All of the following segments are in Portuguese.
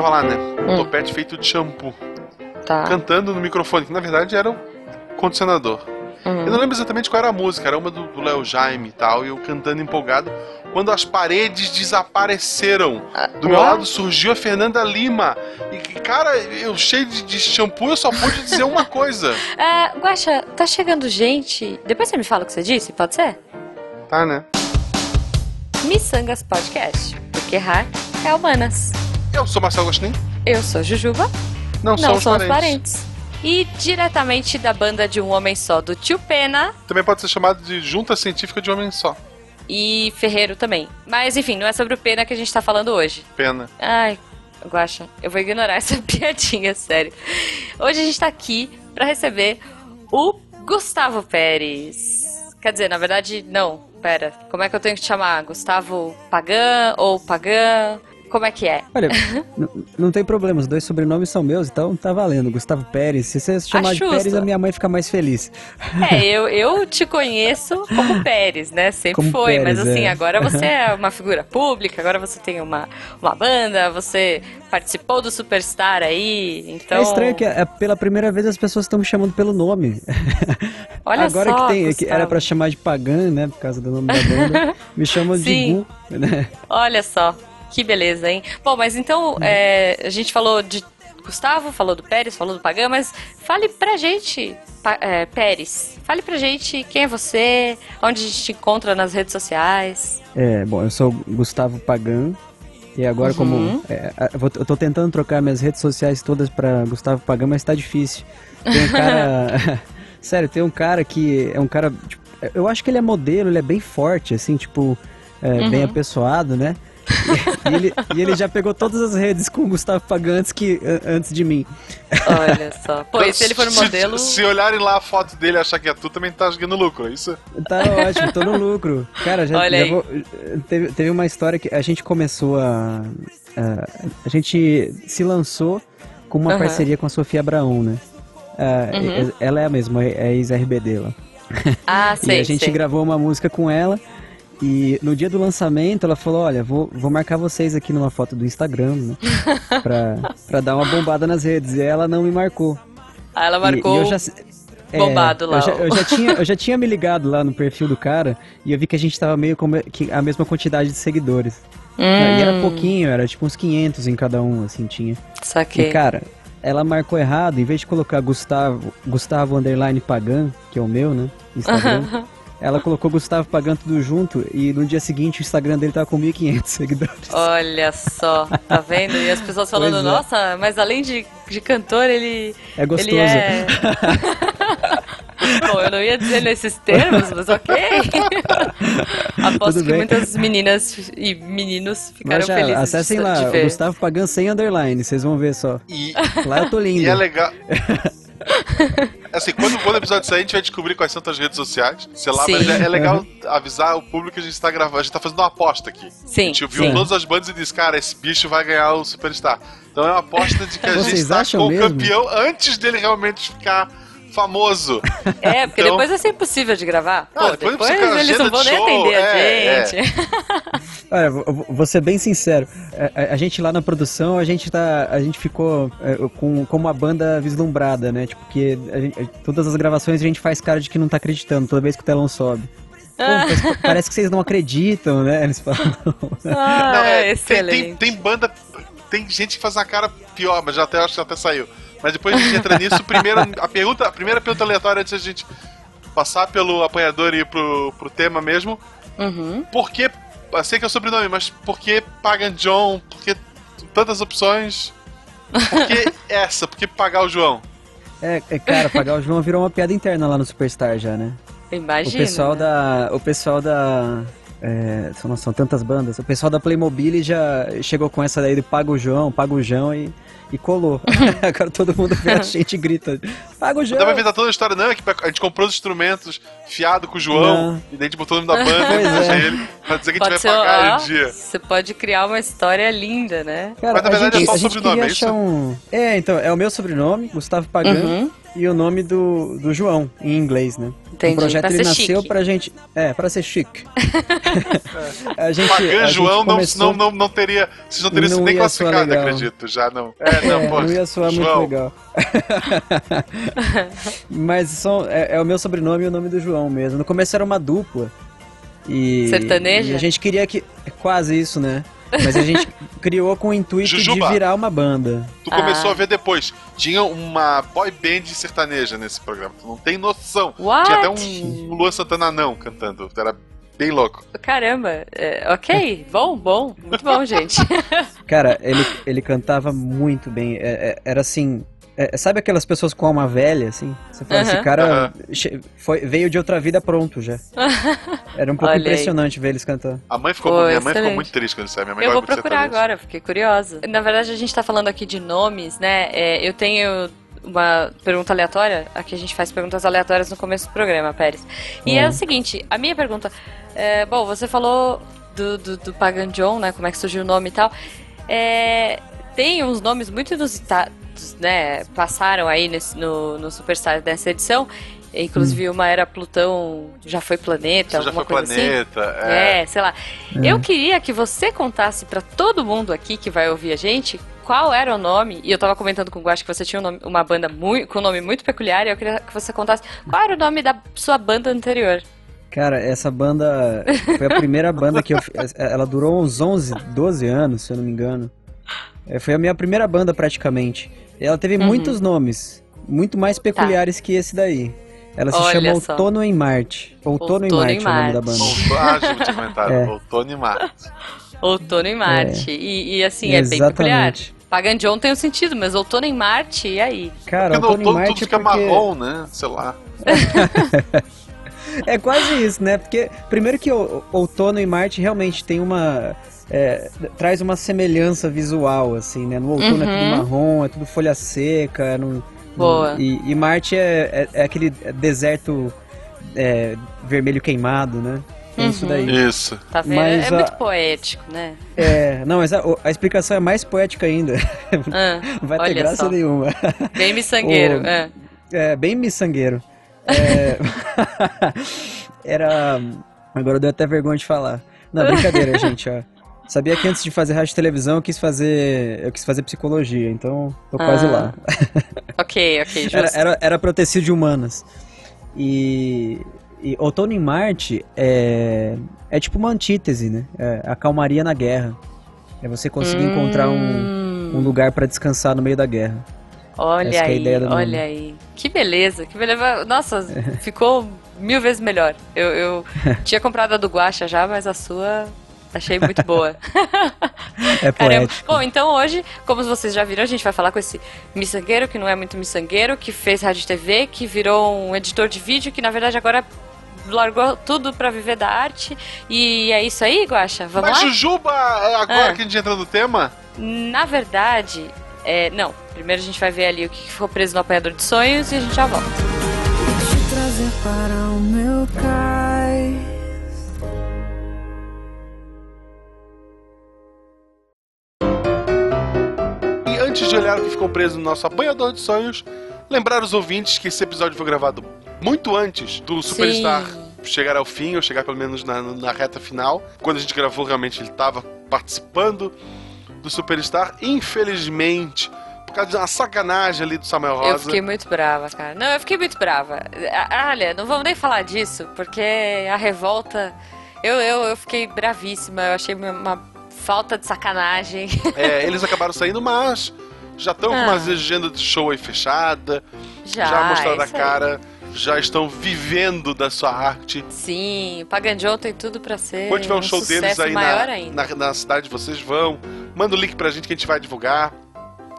tava lá, né? Um topete feito de shampoo. Tá. Cantando no microfone, que na verdade era o condicionador. Uhum. Eu não lembro exatamente qual era a música, era uma do Léo Jaime e tal, e eu cantando empolgado. Quando as paredes desapareceram, do meu ué? lado surgiu a Fernanda Lima. E, cara, eu cheio de, de shampoo, eu só pude dizer uma coisa. É, Guaxa, tá chegando gente. Depois você me fala o que você disse, pode ser? Tá, né? Missangas Podcast. Porque errar é humanas. Eu sou Marcelo Gostin. Eu sou Jujuba. Não, Não somos, somos parentes. parentes. E diretamente da banda de um homem só, do Tio Pena Também pode ser chamado de Junta Científica de Homem Só. e Ferreiro também. Mas enfim, não é sobre o Pena que a gente tá falando hoje. Pena. Ai, Guaxa, eu vou ignorar essa piadinha, sério. Hoje a gente tá aqui pra receber o Gustavo Pérez. Quer dizer, na verdade, não. Pera, como é que eu tenho que te chamar? Gustavo Pagan ou Pagan? Como é que é? Olha, não tem problema, os dois sobrenomes são meus, então tá valendo. Gustavo Pérez. Se você se chamar de Pérez, a minha mãe fica mais feliz. É, eu, eu te conheço como Pérez, né? Sempre Como foi, mas Pérez, assim, é. agora você é uma figura pública, agora você tem uma, uma banda, você participou do Superstar aí, então... É estranho que é, pela primeira vez as pessoas estão me chamando pelo nome. Olha Agora só, que tem, que era pra chamar de Pagan, né, por causa do nome da banda, me chamam de. Gu, né? Olha só, que beleza, hein? Bom, mas então, é, a gente falou de Gustavo, falou do Pérez, falou do Pagan, mas fale pra gente, é, Pérez, fale pra gente quem é você, onde a gente te encontra nas redes sociais. É, bom, eu sou Gustavo Pagan. E agora, Uhum. como. é, eu tô tentando trocar minhas redes sociais todas pra Gustavo Pagan, mas tá difícil. Tem um cara. Sério, tem um cara que é um cara. tipo, eu acho que ele é modelo, ele é bem forte, assim, tipo, é, bem apessoado, né? E, e ele, e ele já pegou todas as redes com o Gustavo Pagan antes, que, an- antes de mim. Olha só. Pô, e se ele for um Se- modelo... Se, olharem lá a foto dele e achar que é tu, também tá ganhando lucro, é isso? Tá ótimo, tô no lucro. Cara, já, Olha já aí. vou- teve, teve uma história que a gente começou a. A, a gente se lançou com uma Aham. parceria com a Sofia Abraão, né? Ah, Uhum. Ela é a mesma, é ex-RBD lá. Ah, sei, e a gente sei. gravou uma música com ela. E no dia do lançamento ela falou, olha, vou, vou marcar vocês aqui numa foto do Instagram, né? pra, pra dar uma bombada nas redes. E ela não me marcou. Ah, ela E- marcou e eu já, é, bombado lá, Eu já, eu já tinha, eu já tinha me ligado lá no perfil do cara e eu vi que a gente tava meio com que- a mesma quantidade de seguidores. Hum, E era pouquinho, era tipo uns 500 em cada um, assim, tinha. Saquei. E cara, ela marcou errado, em vez de colocar Gustavo, Gustavo Underline Pagan, que é o meu, né? Instagram. Ela colocou Gustavo Pagan tudo junto e no dia seguinte o Instagram dele tava com 1.500 seguidores. Olha só, tá vendo? E as pessoas falando, é. nossa, mas além de, de cantor, ele. É gostoso. Ele é... Bom, eu não ia dizer nesses termos, mas ok. Aposto que muitas meninas e meninos ficaram já, felizes. de- acessem de lá, ver. Gustavo Pagan sem underline, vocês vão ver só. E, Lá eu tô lindo. e é legal. Assim, quando, quando o episódio sair, a gente vai descobrir quais são as redes sociais. Sei lá, Sim. mas é, é legal avisar o público que a gente tá gravando. A gente tá fazendo uma aposta aqui. A Sim, gente viu sim. todas as bandas e disse, cara, esse bicho vai ganhar o Superstar. Então é uma aposta de que a Vocês gente tá com o campeão antes dele realmente ficar famoso. É, porque Então- depois vai ser impossível de gravar. Ah, Pô, depois depois, eles não vão nem atender é, a gente. Olha, vou- ser bem sincero. A, a- a gente lá na produção, a gente tá, a gente ficou é, com, com uma banda vislumbrada, né? Tipo, que a gente- a- todas as gravações a gente faz cara de que não tá acreditando toda vez que o telão sobe. Pô, mas parece que vocês não acreditam, né? Eles falam. Ah, Não, é, tem, excelente. tem, tem banda. Tem gente que faz uma cara pior, mas já até acho que até saiu. Mas depois a gente entra nisso. Primeiro, a, pergunta, a primeira pergunta aleatória antes da gente passar pelo apanhador e ir pro, pro tema mesmo. Uhum. Por que. Eu sei que é o sobrenome, mas por que Pagan John? Por que tantas opções? Por que essa? Por que pagar o João? É, é, cara, pagar o João virou uma piada interna lá no Superstar já, né? Imagina. o pessoal né? da. O pessoal da. É, são, são tantas bandas. O pessoal da Playmobil já chegou com essa daí de paga o João, paga o João e, e colou. Agora todo mundo vê a gente e grita: paga o João! Dá pra inventar toda a história, não, é que a gente comprou os instrumentos fiado com o João, Não. e daí a gente botou o nome da banda Pois e é. ele. Pra dizer que a Pode gente ser, vai pagar ó, em dia. Você pode criar uma história linda, né? Cara, Mas, na a verdade, gente, é só a o gente sobrenome, é isso? um... É, então, é o meu sobrenome, Gustavo Pagan, Uhum. E o nome do, do João, em inglês, né? Entendi, O projeto pra ele ser nasceu chique. pra gente... É, pra ser chique. a gente, Pagan a gente João não, começou- não, não, não teria. Vocês não teriam Não sido nem classificado, acredito. Já não. É, não, É, pô. não ia soar João. muito legal. Mas são, é, é o meu sobrenome e o nome do João mesmo. No começo era uma dupla. E, Sertaneja? E a gente queria que. É quase isso, né? Mas a gente criou com o intuito Jujuba. de virar uma banda. Tu começou Ah. a ver depois. Tinha uma boy band sertaneja nesse programa. Tu não tem noção. What? Tinha até um Luan Santana não cantando. Era bem louco. Caramba, é, ok, bom, bom, muito bom, gente. Cara, ele, ele cantava muito bem. É- é- era assim. É- sabe aquelas pessoas com alma velha, assim? Você fala, esse cara foi, veio de outra vida pronto já. Era um pouco Olha aí. impressionante ver eles cantar. A mãe ficou, Pô, minha mãe ficou muito triste quando ele saiu. Minha mãe Eu vou de procurar agora, fiquei curiosa. Na verdade, a gente tá falando aqui de nomes, né? É, eu tenho uma pergunta aleatória. Aqui a gente faz perguntas aleatórias no começo do programa, Pérez. E Hum. é o seguinte, a minha pergunta... é, bom, você falou do, do, do Pagan John, né? Como é que surgiu o nome e tal. É, tem uns nomes muito né? Passaram aí nesse- no, no Superstar dessa edição. Inclusive, uma era Plutão, já foi planeta, já foi coisa assim. planeta. É. É, sei lá. Eu queria que você contasse pra todo mundo aqui que vai ouvir a gente qual era o nome. E eu tava comentando com o Guache que você tinha um nome- uma banda mui- com um nome muito peculiar. E eu queria que você contasse qual era o nome da sua banda anterior. Cara, essa banda foi a primeira banda que eu. Ela durou uns 11, 12 anos, se eu não me engano. É, Foi a minha primeira banda praticamente. Ela teve Uhum. muitos nomes, muito mais peculiares que esse daí. Ela se Olha chama. Outono em Marte. Outono, em Outono Marte em é o nome da Marte. banda. Outono, ah, comentado. É. Outono e Marte. Outono em Marte. E, e, assim, é bem peculiar. Pagan John tem um sentido, mas Outono em Marte, e aí? Cara, Porque no Outono em outono Marte tudo fica porque... marrom, né? Sei lá. É quase isso, né? Porque, primeiro que Outono em Marte realmente tem uma... é, traz uma semelhança visual, assim, né? No outono é tudo Uhum. marrom, é tudo folha seca, no, Boa. E, e Marte é, é, é aquele deserto é, vermelho queimado, né? É isso Uhum. daí. Isso. Tá vendo? Mas é a- muito poético, né? É, não, mas a, a explicação é mais poética ainda. Ah, Não vai ter graça só. nenhuma. Bem miçangueiro. O- ah. É, bem miçangueiro. É, Era. Agora deu até vergonha de falar. Não, brincadeira, gente, ó. Sabia que antes de fazer rádio e televisão eu quis fazer. Eu quis fazer psicologia, então tô quase Ah, lá. Ok, ok, justo. Era, era, era pra eu ter sido de humanas. E, e Outono em Marte é, é tipo uma antítese, né? É a calmaria na guerra. É você conseguir encontrar um, Hum. um lugar pra descansar no meio da guerra. Olha Essa é aí, ideia do nome. olha aí. Que beleza, que beleza. Nossa, ficou mil vezes melhor. Eu, eu tinha comprado a do Guacha já, mas a sua achei muito boa. É Caramba. poético. Bom, então hoje, como vocês já viram, a gente vai falar com esse miçangueiro, que não é muito miçangueiro, que fez rádio TV, que virou um editor de vídeo, que na verdade agora largou tudo pra viver da arte. E é isso aí, Guacha? Vamos Mas lá? Jujuba, é agora Ah. que a gente entra no tema? Na verdade, é, não. Primeiro a gente vai ver ali o que ficou preso no apanhador de sonhos e a gente já volta. te trazer para o meu cais. E antes de olhar o que ficou preso no nosso apanhador de sonhos, lembrar os ouvintes que esse episódio foi gravado muito antes do Superstar chegar ao fim, ou chegar pelo menos na, na reta final. Quando a gente gravou, realmente ele estava participando do Superstar. Infelizmente, por causa de uma sacanagem ali do Samuel Rosa. Eu fiquei muito brava, cara. Não, eu fiquei muito brava. Olha, não vamos nem falar disso, porque a revolta. Eu, eu, eu fiquei bravíssima, eu achei uma falta de sacanagem. É, eles acabaram saindo, mas já estão com Ah. uma agenda de show aí fechada, Já, já mostraram a isso aí. cara, já estão vivendo da sua arte. Sim, Paganjou tem tudo pra ser. Quando tiver um um show deles aí na, na, na cidade, vocês vão. Manda o link pra gente que a gente vai divulgar.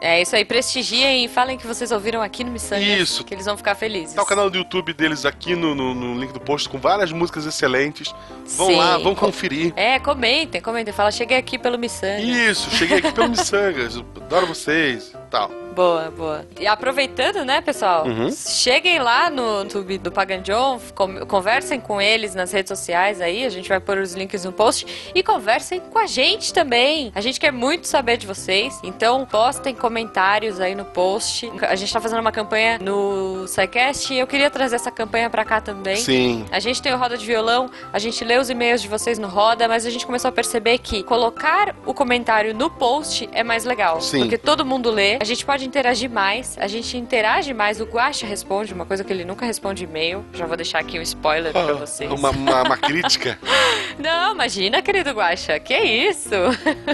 É isso aí, prestigiem e falem que vocês ouviram aqui no Missangas. Isso. Que eles vão ficar felizes. Tá o canal do YouTube deles aqui no, no- no link do post com várias músicas excelentes. Vão Sim. lá, vão conferir. É, comentem, comentem. Fala, cheguei aqui pelo Missangas. Isso, cheguei aqui pelo Missangas. Adoro vocês. Total. Boa, boa. E aproveitando, né, pessoal? Uhum. Cheguem lá no YouTube do Pagan John, conversem com eles nas redes sociais aí, a gente vai pôr os links no post e conversem com a gente também. A gente quer muito saber de vocês, então postem comentários aí no post. A gente tá fazendo uma campanha no SciCast e eu queria trazer essa campanha pra cá também. Sim. A gente tem o Roda de Violão, a gente lê os e-mails de vocês no Roda, mas a gente começou a perceber que colocar o comentário no post é mais legal. Sim. Porque todo mundo lê, a gente pode interagir mais, a gente interage mais, o Guaxa responde, uma coisa que ele nunca responde e-mail. Já vou deixar aqui um spoiler pra vocês. Ah, Uma, uma, uma crítica. Não, imagina, querido Guaxa, que isso?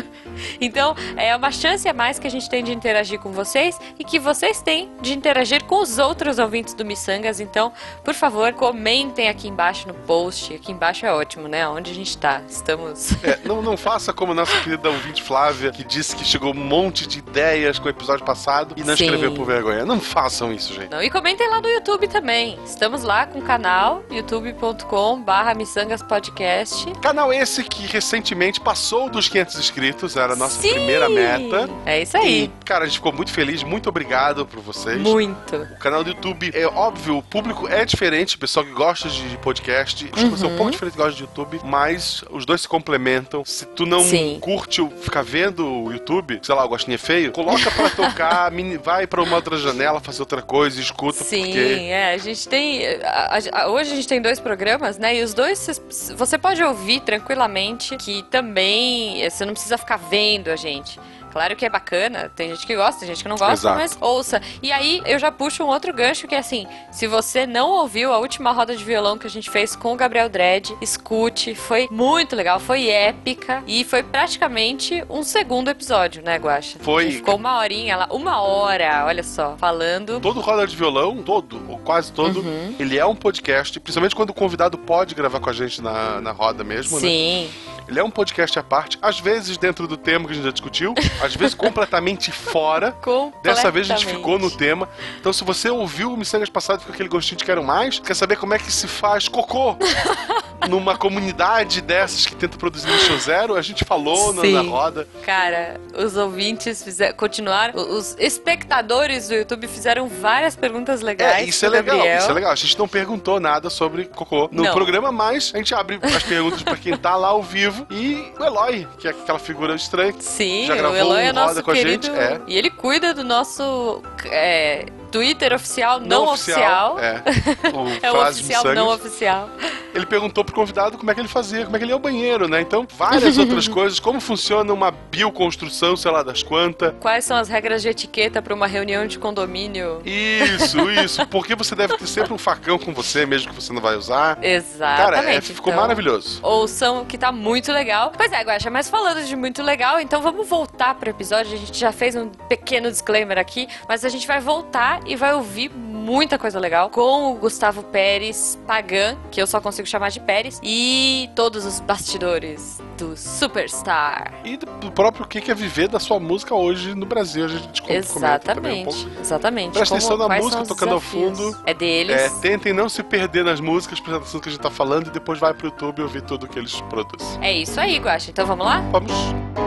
então, é uma chance a mais que a gente tem de interagir com vocês e que vocês têm de interagir com os outros ouvintes do Missangas. Então, por favor, comentem aqui embaixo no post. Aqui embaixo é ótimo, né? Onde a gente tá. Estamos. É, não, não faça como nossa querida ouvinte Flávia, que disse que chegou um monte de ideias com o episódio passado e não Sim. escreveu por vergonha. Não façam isso, gente. Não, e comentem lá no YouTube também. Estamos lá com o canal youtube.com/barra Missangas Podcast. Canal esse que recentemente passou dos 500 inscritos, era a nossa Sim! primeira meta. É isso aí. E, cara, a gente ficou muito feliz, muito obrigado por vocês. Muito. O canal do YouTube, é óbvio, o público é diferente, o pessoal que gosta de podcast, que você é um Uhum. pouco diferente que gosta de YouTube, mas os dois se complementam. Se tu não Sim. curte ficar vendo o YouTube, sei lá, o Gostinho é feio, coloca pra tocar, mini- vai pra uma outra janela, fazer outra coisa, escuta, Sim, porque... é, a gente tem. a- a- hoje a gente tem dois programas, né? E os dois você pode ouvir tranquilamente, que também eh, você não precisa ficar vendo a gente. Claro que é bacana, tem gente que gosta, tem gente que não gosta, Exato. mas ouça. E aí eu já puxo um outro gancho que é assim: se você não ouviu a última roda de violão que a gente fez com o Gabriel Dredd, escute, foi muito legal, foi épica e foi praticamente um segundo episódio, né, Guaxa? Foi. Ficou uma horinha lá, uma hora, olha só, falando. Todo roda de violão, todo, ou quase todo, Uhum. ele é um podcast, principalmente quando o convidado pode gravar com a gente na, na roda mesmo, né? Sim. Ele é um podcast à parte, às vezes dentro do tema que a gente já discutiu, às vezes completamente fora. Dessa vez a gente ficou no tema. Então, se você ouviu o Missangas passado com aquele gostinho de quero mais, quer saber como é que se faz cocô numa comunidade dessas que tenta produzir lixo zero, a gente falou na, na roda. Cara, os ouvintes fizeram, continuaram, os espectadores do YouTube fizeram várias perguntas legais. É, isso é legal, Gabriel. isso é legal. A gente não perguntou nada sobre cocô no Não. programa, mas a gente abre as perguntas pra quem tá lá ao vivo. E o Eloy, que é aquela figura estranha. Sim, Já gravou o Eloy é um Roda nosso com a querido. gente? É. E ele cuida do nosso é, Twitter oficial, não, oficial. É, o É o oficial, não oficial. ele perguntou pro convidado como é que ele fazia, como é que ele ia ao banheiro, né? Então, várias outras coisas, como funciona uma bioconstrução, sei lá das quantas. Quais são as regras de etiqueta para uma reunião de condomínio? Isso, isso. Porque você deve ter sempre um facão com você, mesmo que você não vai usar. Exatamente. Cara, é, ficou então. maravilhoso. Ouçam, que tá muito legal. Pois é, Guaxa, mas falando de muito legal, então vamos voltar pro episódio. A gente já fez um pequeno disclaimer aqui, mas a gente vai voltar e vai ouvir muita coisa legal com o Gustavo Pérez Pagan, que eu só consigo chamar de Pérez, e todos os bastidores do Superstar. E do próprio que é viver da sua música hoje no Brasil. A gente também um Exatamente, exatamente. Presta atenção na música tocando ao fundo. É deles. É, tentem não se perder nas músicas, prestando atenção que a gente tá falando e depois vai pro YouTube ouvir tudo que eles produzem. É isso aí, Guaxa. Então vamos lá? Vamos.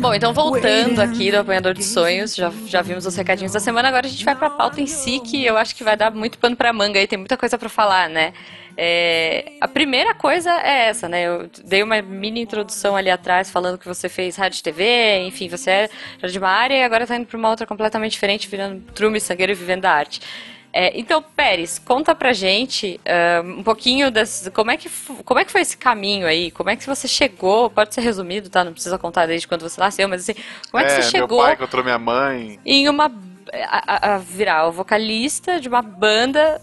Bom, então voltando aqui do Apanhador de Sonhos, já, já vimos os recadinhos da semana, agora a gente vai pra pauta em si, que eu acho que vai dar muito pano pra manga aí, tem muita coisa pra falar, né? É, a primeira coisa é essa, né? Eu dei uma mini introdução ali atrás, falando que você fez rádio TV, enfim, você era de uma área e agora tá indo pra uma outra completamente diferente, virando trume, sangueiro e vivendo da arte. É, então, Pérez, conta pra gente ah, um pouquinho das, como, é que, como é que foi esse caminho aí? Como é que você chegou? Pode ser resumido, tá? Não precisa contar desde quando você nasceu, mas assim, como é que você chegou meu pai encontrou minha mãe. em uma. A, a- virar o vocalista de uma banda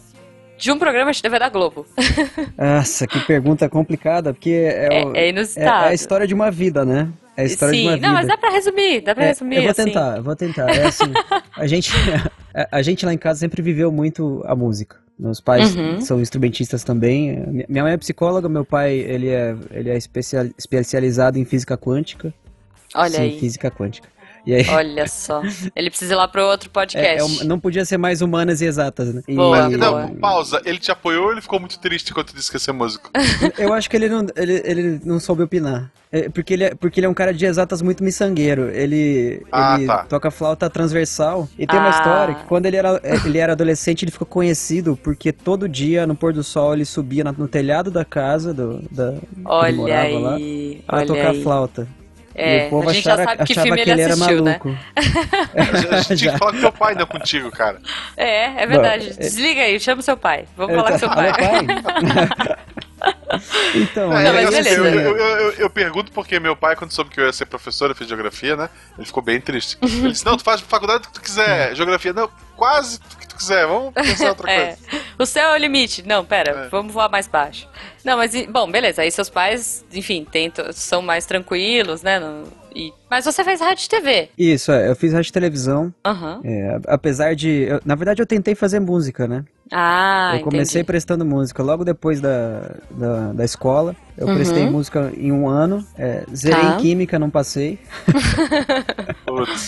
de um programa de TV da Globo? Nossa, que pergunta complicada, porque é, É, é é- é a história de uma vida, né? É a história Sim, de uma vida. não, mas dá pra resumir, dá pra É, resumir. eu vou assim. tentar, eu vou tentar. É assim, a gente, a, a gente lá em casa sempre viveu muito a música. Meus pais Uhum. são instrumentistas também. Mi- Minha mãe é psicóloga, meu pai ele é, ele é especial- especializado em física quântica. Olha Sim, aí. física quântica. E aí, Olha só. Ele precisa ir lá pro outro é- podcast. é um- não podia ser mais humanas e exatas, né? E- Boa, boa. não, pausa. Ele te apoiou ou ele ficou muito triste quando disse que ia ser músico? Eu acho que ele não, ele, ele não soube opinar. É, porque, ele é, porque ele é um cara de exatas muito miçangueiro. Ele, Ah, ele tá. toca flauta transversal. E tem uma Ah. história que quando ele era, é, ele era adolescente, ele ficou conhecido porque todo dia, no pôr do sol, ele subia no telhado da casa do, da, que ele Olha morava lá aí. pra Olha tocar aí. flauta. É, e o povo a gente já achava, sabe que achava filme que ele assistiu, né? A gente tinha Já. que falar com teu pai, não contigo, cara. É, é verdade. Bom, é- Desliga aí, chama seu pai. Vamos Eu falar com seu tá- pai. Então, É, Não, mas assim, beleza. eu, eu, eu- eu- pergunto porque meu pai, quando soube que eu ia ser professor, eu fiz geografia, né? Ele ficou bem triste. Ele disse: Não, tu faz faculdade do que tu quiser, geografia. Não, quase o que tu quiser, vamos pensar outra É. coisa. O céu é o limite. Não, pera, É. vamos voar mais baixo. Não, mas, bom, beleza. Aí seus pais, enfim, tentam, são mais tranquilos, né? no- e- mas você fez rádio e TV. Isso, é, eu fiz rádio e televisão. Aham. é, apesar de. eu- na verdade, eu tentei fazer música, né? Ah, eu comecei entendi. prestando música logo depois da, da, da escola. Eu Uhum. prestei música em um ano. é, zerei Tá. em química, não passei.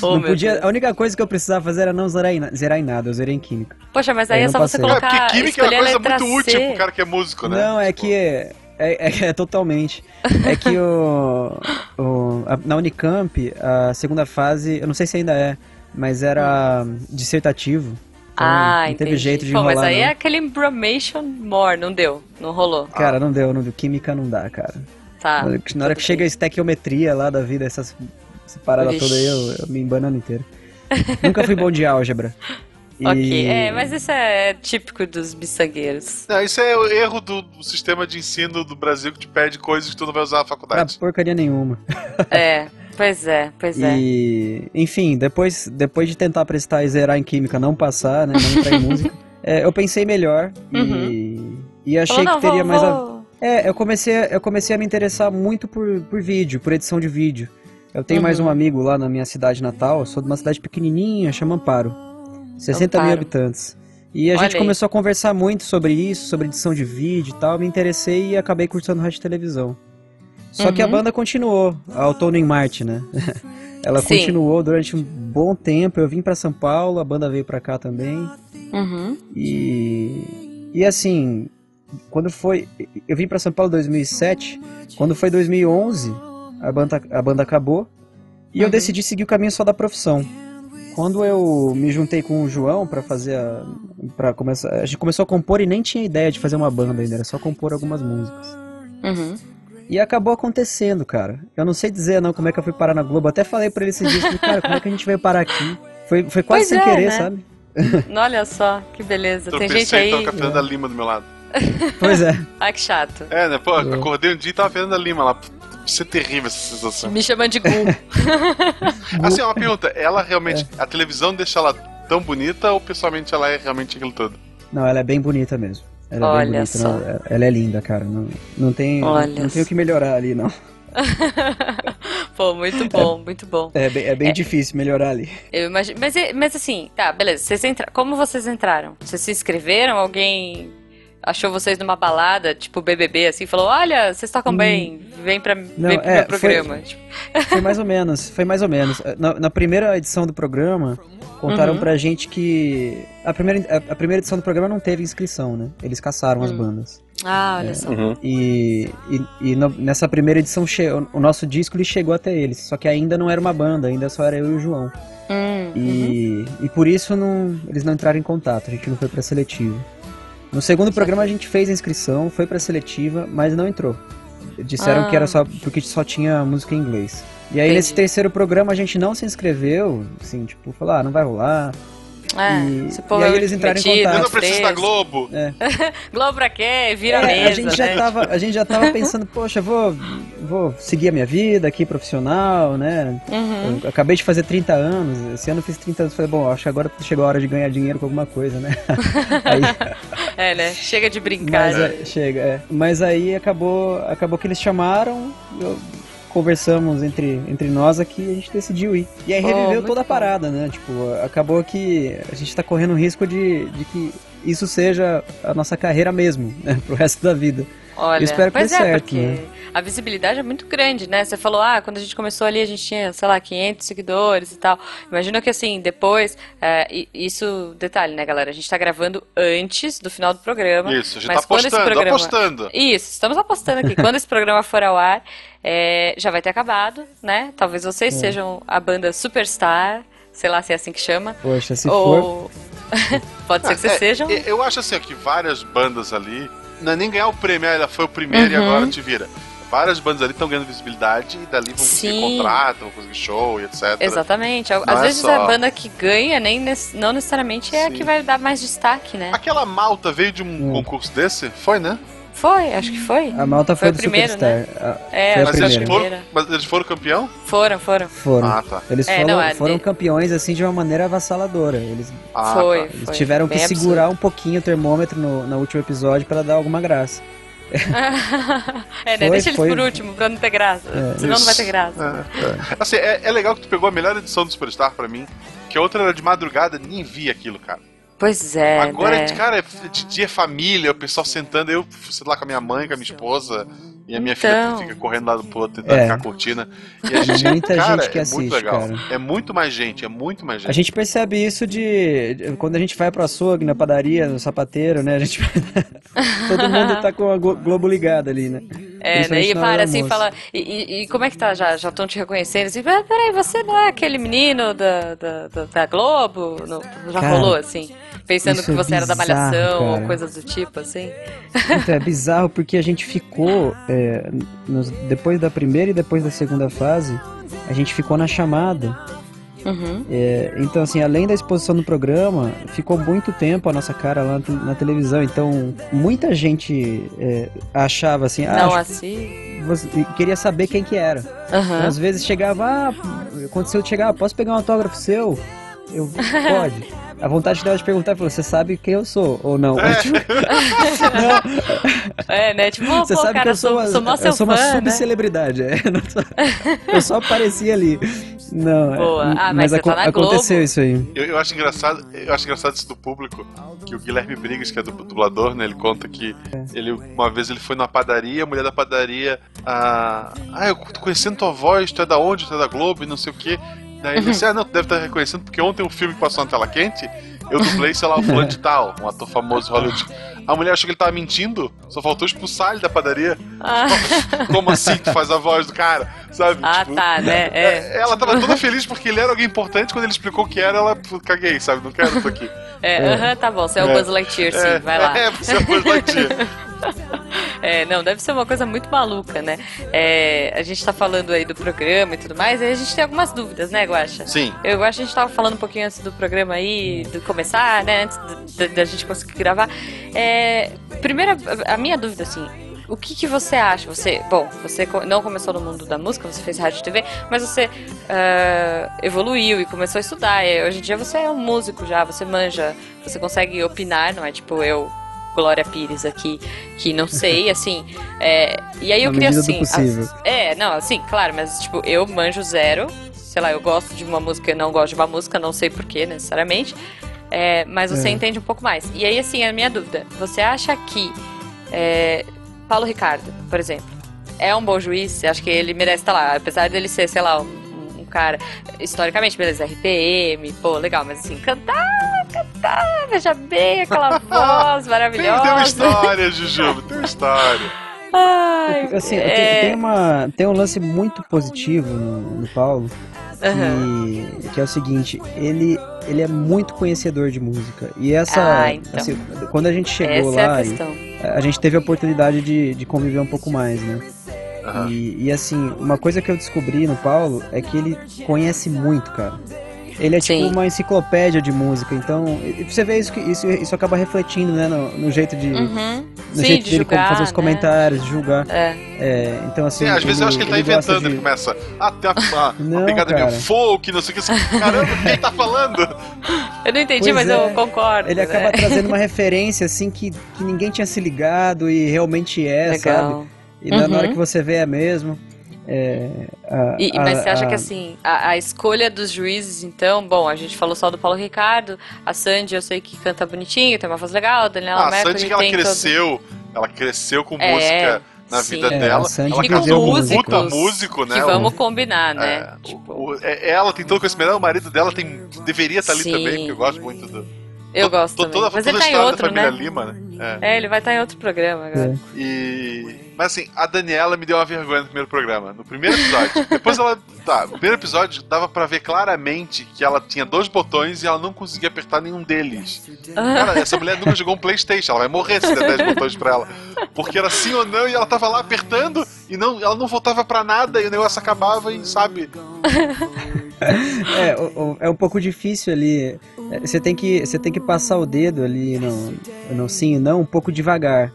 Oh, não podia, a única coisa que eu precisava fazer era não zerar em, zerar em nada. Eu zerei em química. Poxa, mas aí Eu é só você passei. É, colocar. porque química é uma coisa muito útil C. pro cara que é músico, né? Não, é que. É, é, é totalmente. É que o, o- a- na Unicamp, a segunda fase, eu não sei se ainda é, mas era dissertativo. Então, Ah, não teve entendi. jeito de Pô, enrolar, mas aí não. é aquele bromation more, não deu, não rolou. Cara, não deu, não deu. Química não dá, cara. Tá. Na hora que- chega a estequiometria lá da vida, essas, essa parada Vixe. toda aí, eu, eu me embanando inteiro. Nunca fui bom de álgebra. E- Ok, é, mas isso é típico dos miçangueiros. Não, isso é o erro do, do sistema de ensino do Brasil que te pede coisas que tu não vai usar na Pra faculdade. porcaria nenhuma. É, pois é, pois é. E, enfim, depois, depois de tentar prestar e zerar em química, não passar, né, não entrar em música, é, eu pensei melhor e, e achei não, que teria vou, mais a, vou... É, eu comecei, a- eu comecei a me interessar muito por, por vídeo, por edição de vídeo. Eu tenho mais Uhum. um amigo lá na minha cidade natal, eu sou de uma cidade pequenininha, chama Amparo. 60 mil Amparo. habitantes. E a Olha gente aí. começou a conversar muito sobre isso, sobre edição de vídeo e tal. Me interessei e acabei cursando rádio e televisão. Só que a Uhum. banda continuou, a em Marte, né? Ela Sim. continuou durante um bom tempo. Eu vim pra São Paulo, a banda veio pra cá também. Uhum. E, e assim, quando foi. Eu vim pra São Paulo em 2007. Quando foi 2011, a banda, a banda acabou. E eu Uhum. decidi seguir o caminho só da profissão. Quando eu me juntei com o João pra fazer a. para começar. A gente começou a compor e nem tinha ideia de fazer uma banda ainda, era só compor algumas músicas. Uhum. E acabou acontecendo, cara. Eu não sei dizer não como é que eu fui parar na Globo. Até falei pra ele esses dias, falei, cara, como é que a gente veio parar aqui? Foi, foi quase Pois sem é, querer, né? sabe? Olha só, que beleza. Eu Tem gente aí. que tava com a Fernanda Lima do meu lado. Pois é. Ai, que chato. É, né? Pô, É. acordei um dia e tava a Fernanda Lima lá. Isso é terrível essa sensação. Me chamando de Gu. Assim, uma pergunta. Ela realmente. É. A televisão deixa ela tão bonita ou pessoalmente ela é realmente aquilo todo? Não, ela é bem bonita mesmo. Ela é Olha bem bonita. só. não, ela é linda, cara. Não, não tem, Olha não tem o que melhorar ali, não. Pô, muito bom, muito bom. É bem, é bem difícil melhorar ali. Eu imagino. Mas, mas assim, tá, beleza. Vocês entra... Como vocês entraram? Vocês se inscreveram? Alguém achou vocês numa balada, tipo BBB, assim, falou: Olha, vocês tocam bem, vem, pra, vem pro é, meu programa. Tipo, Foi mais ou menos, foi mais ou menos. Na, na primeira edição do programa, contaram Uhum. pra gente que a primeira, a, primeira edição do programa não teve inscrição, né? Eles caçaram as Hum. bandas. ah, olha só. E, e, e no- nessa primeira edição, che- o, o nosso disco ele chegou até eles. Só que ainda não era uma banda, ainda só era eu e o João. Hum, uhum. E, e por isso não, eles não entraram em contato, a gente não foi pra seletiva. No segundo programa a gente fez a inscrição, foi pra seletiva, mas não entrou. Disseram Ah. que era só porque só tinha música em inglês. E aí Entendi. nesse terceiro programa a gente não se inscreveu, assim, tipo, falou, ah, não vai rolar. É, E- e aí é eles entraram em metido, contato. Eu não preciso da. Globo. Globo pra quê? Vira É, a mesa, a gente já né? tava, a gente já tava pensando, poxa, vou, vou seguir a minha vida aqui profissional, né? Uhum. Eu acabei de fazer 30 anos, esse ano eu fiz 30 anos, falei, bom, acho que agora chegou a hora de ganhar dinheiro com alguma coisa, né? Aí, É, né? Chega de brincar. mas, é, chega, é. Mas aí acabou, acabou que eles chamaram, eu- conversamos entre, entre nós aqui e a gente decidiu ir. E aí Oh, reviveu muito toda a parada, né? Tipo, acabou que a gente tá correndo o risco de, de que isso seja a nossa carreira mesmo, né, pro resto da vida. Olha, Eu espero que dê é, certo, porque né? a visibilidade é muito grande, né? Você falou, ah, quando a gente começou ali a gente tinha, sei lá, 500 seguidores e tal. Imagina que assim, depois, é, isso, detalhe, né, galera? A gente tá gravando antes do final do programa. Isso, a gente mas tá apostando, programa... apostando. Isso, estamos apostando aqui. Quando esse programa for ao ar, é, já vai ter acabado, né? Talvez vocês É. sejam a banda Superstar, sei lá se é assim que chama. Poxa, se for. Ou. Pode ser que vocês É, sejam. é, Eu acho assim, que várias bandas ali. Não é nem ganhar o prêmio, ah, ela foi o primeiro e Uhum. agora te vira. Várias bandas ali estão ganhando visibilidade e dali vão conseguir Sim. contrato, vão conseguir show e etc. Exatamente. Às Não é vezes só- a banda que ganha nem não necessariamente é a Sim. que vai dar mais destaque, né? Aquela malta veio de um Hum. concurso desse? Foi, né? Foi, acho que foi. A malta foi, Foi o do primeiro, Superstar. A- É, foi a Mas eles, primeira. foram, Primeira. mas eles foram campeão? Foram, foram. Foram. Ah, tá. Eles É, foram, não, é foram de- campeões assim de uma maneira avassaladora. Eles, Ah, foi. tá. eles foi. tiveram que Bem segurar um pouquinho o termômetro no, no último episódio para dar alguma graça. é, né? Foi, Deixa eles foi. por último, pra não ter graça. Senão não vai ter graça. É. Assim, é, é legal que tu pegou a melhor edição do Superstar pra mim, que a outra era de madrugada, nem vi aquilo, cara. Pois é. Agora, né? cara, é de dia é família, o pessoal sentando, eu sei lá com a minha mãe, com a minha esposa, e a minha Então. filha fica correndo lá pro outro tentando É. ficar curtindo. E a gente, Muita cara, gente que é assiste, muito legal. cara. É muito mais gente, é muito mais gente. A gente percebe isso de, de- quando a gente vai pro açougue, na padaria, no sapateiro, né? A gente todo mundo tá com a Glo- Globo ligada ali, né? É, né? E para assim, almoço. fala. E, e- e como é que tá? Já estão te reconhecendo? Assim, "Ah, peraí, você não é aquele menino da, da, da- da Globo? Não, já Cara, rolou, assim? Pensando isso que é você era da bizarro, Malhação ou cara. coisas do tipo, assim. Puta, é bizarro porque a gente ficou, é, nos- depois da primeira e depois da segunda fase, a gente ficou na chamada. Uhum. É, então, assim, além da exposição no programa, ficou muito tempo a nossa cara lá na na televisão. Então, muita gente é, achava assim, ah, Não assim. você- queria saber quem que era. Aham. Às vezes chegava, ah, aconteceu de chegar, ah, posso pegar um autógrafo seu? Eu, pode. A vontade dela de perguntar, falou, você sabe quem eu sou ou não? É. Tipo, É, né? Tipo, Você pô, sabe cara, que eu sou, sou, uma, sou eu sou uma fã, né? subcelebridade. é, eu não sou- eu só apareci ali. Não, é, Boa. Ah, mas você tá na aconteceu Globo. isso aí. Eu, eu acho engraçado, eu acho engraçado isso do público, que o Guilherme Briggs, que é do dublador, né, ele conta que ele uma vez ele foi numa padaria, a mulher da padaria, ah, ah, eu tô conhecendo tua voz, tu é da onde? Tu é da Globo e não sei o quê. Daí ele disse, ah, não, tu deve estar reconhecendo, porque ontem um filme que passou na tela quente, eu dublei, sei lá, o fulano de tal, um ator famoso de Hollywood. A mulher achou que ele tava mentindo, só faltou expulsar ele da padaria. Ah, Como assim tu faz a voz do cara? Sabe? ah, Tipo, tá, né? É. ela tava toda feliz porque ele era alguém importante. Quando ele explicou o que era, ela "Pô, caguei, sabe? Não quero isso aqui. É, aham, tá bom. Você é o É. Buzz Lightyear, sim, é, vai lá. É, você é Buzz Lightyear. É, não, deve ser uma coisa muito maluca, né? É, a gente tá falando aí do programa e tudo mais, aí a gente tem algumas dúvidas, né, Guaxa? Sim. Eu acho que a gente tava falando um pouquinho antes do programa aí, de começar, né? Antes da- da gente conseguir gravar. É, primeiro, a a minha dúvida, assim. O que, que você acha? Você, bom, você não começou no mundo da música, você fez rádio e TV, mas você ah, evoluiu e começou a estudar. E hoje em dia você é um músico já, você manja, você consegue opinar, não é tipo eu, Glória Pires aqui, que não sei, assim. é, e aí eu Na queria medida do assim. é, não, assim, claro, mas tipo, eu manjo zero. Sei lá, eu gosto de uma música, eu não gosto de uma música, não sei porquê necessariamente. É, mas você É. entende um pouco mais. E aí, assim, a minha dúvida: você acha que é, Paulo Ricardo, por exemplo, é um bom juiz? Acha que ele merece estar lá? Apesar dele ser, sei lá, um, um cara. Historicamente, beleza, RPM, pô, legal, mas assim, cantar, cantar, veja bem aquela voz Tem, maravilhosa. tem uma história, Jujuba, tem uma história. Ai, Assim, é, tem, tem uma, tem um lance muito positivo no, no Paulo, aham. que, que é o seguinte, ele, ele é muito conhecedor de música. E essa. Ah, então. assim, quando a gente chegou Essa é lá, a e- a gente teve a oportunidade de, de conviver um pouco mais, né? Aham. E, e, assim, uma coisa que eu descobri no Paulo é que ele conhece muito, cara. Ele é Sim. tipo uma enciclopédia de música, então você vê isso que isso, isso acaba refletindo, né, no, no jeito de Uhum. no Sim, jeito de dele julgar, fazer os né? comentários, de julgar. É. É, então assim, Sim, às vezes eu acho que ele tá gosta inventando, de- ele começa. Ah, tem uma, uma, uma Não, pegada cara. meio folk, não sei o que. Caramba, quem tá falando? Eu não entendi, Pois mas é. eu concordo. Ele acaba né? trazendo uma referência assim que, que ninguém tinha se ligado e realmente é, sabe? Legal. E na- na hora Uhum. que você vê é mesmo. É, a- E, mas a- você acha a- que assim, a, a escolha dos juízes, então, bom, a gente falou só do Paulo Ricardo, a Sandy eu sei que canta bonitinho, tem uma voz legal, a Daniela Ah, a Mercury Sandy que ela tem todo- cresceu, ela cresceu com É, música na sim. vida É, dela. a Sandy ela casou com um músicos puta músico, né? que O- vamos combinar, né? é, Tipo, o- o- é- ela tem todo o conhecimento, o marido dela tem, deveria estar ali Sim. também, porque eu gosto muito do. eu to- gosto to- também. Toda, Mas toda ele a tá em história outro, da família né? Lima, né? É. É, ele vai estar em outro programa agora. E. Mas assim, a Daniela me deu uma vergonha no primeiro programa. No primeiro episódio. Depois ela. Tá, no primeiro episódio dava pra ver claramente que ela tinha dois botões e ela não conseguia apertar nenhum deles. Cara, essa mulher nunca jogou um Playstation, ela vai morrer se der 10 botões pra ela. Porque era sim ou não e ela tava lá apertando e não, ela não voltava pra nada e o negócio acabava e sabe. É, o- é um pouco difícil ali. É, Você tem que, você tem que passar o dedo ali no, no sim e não um pouco devagar.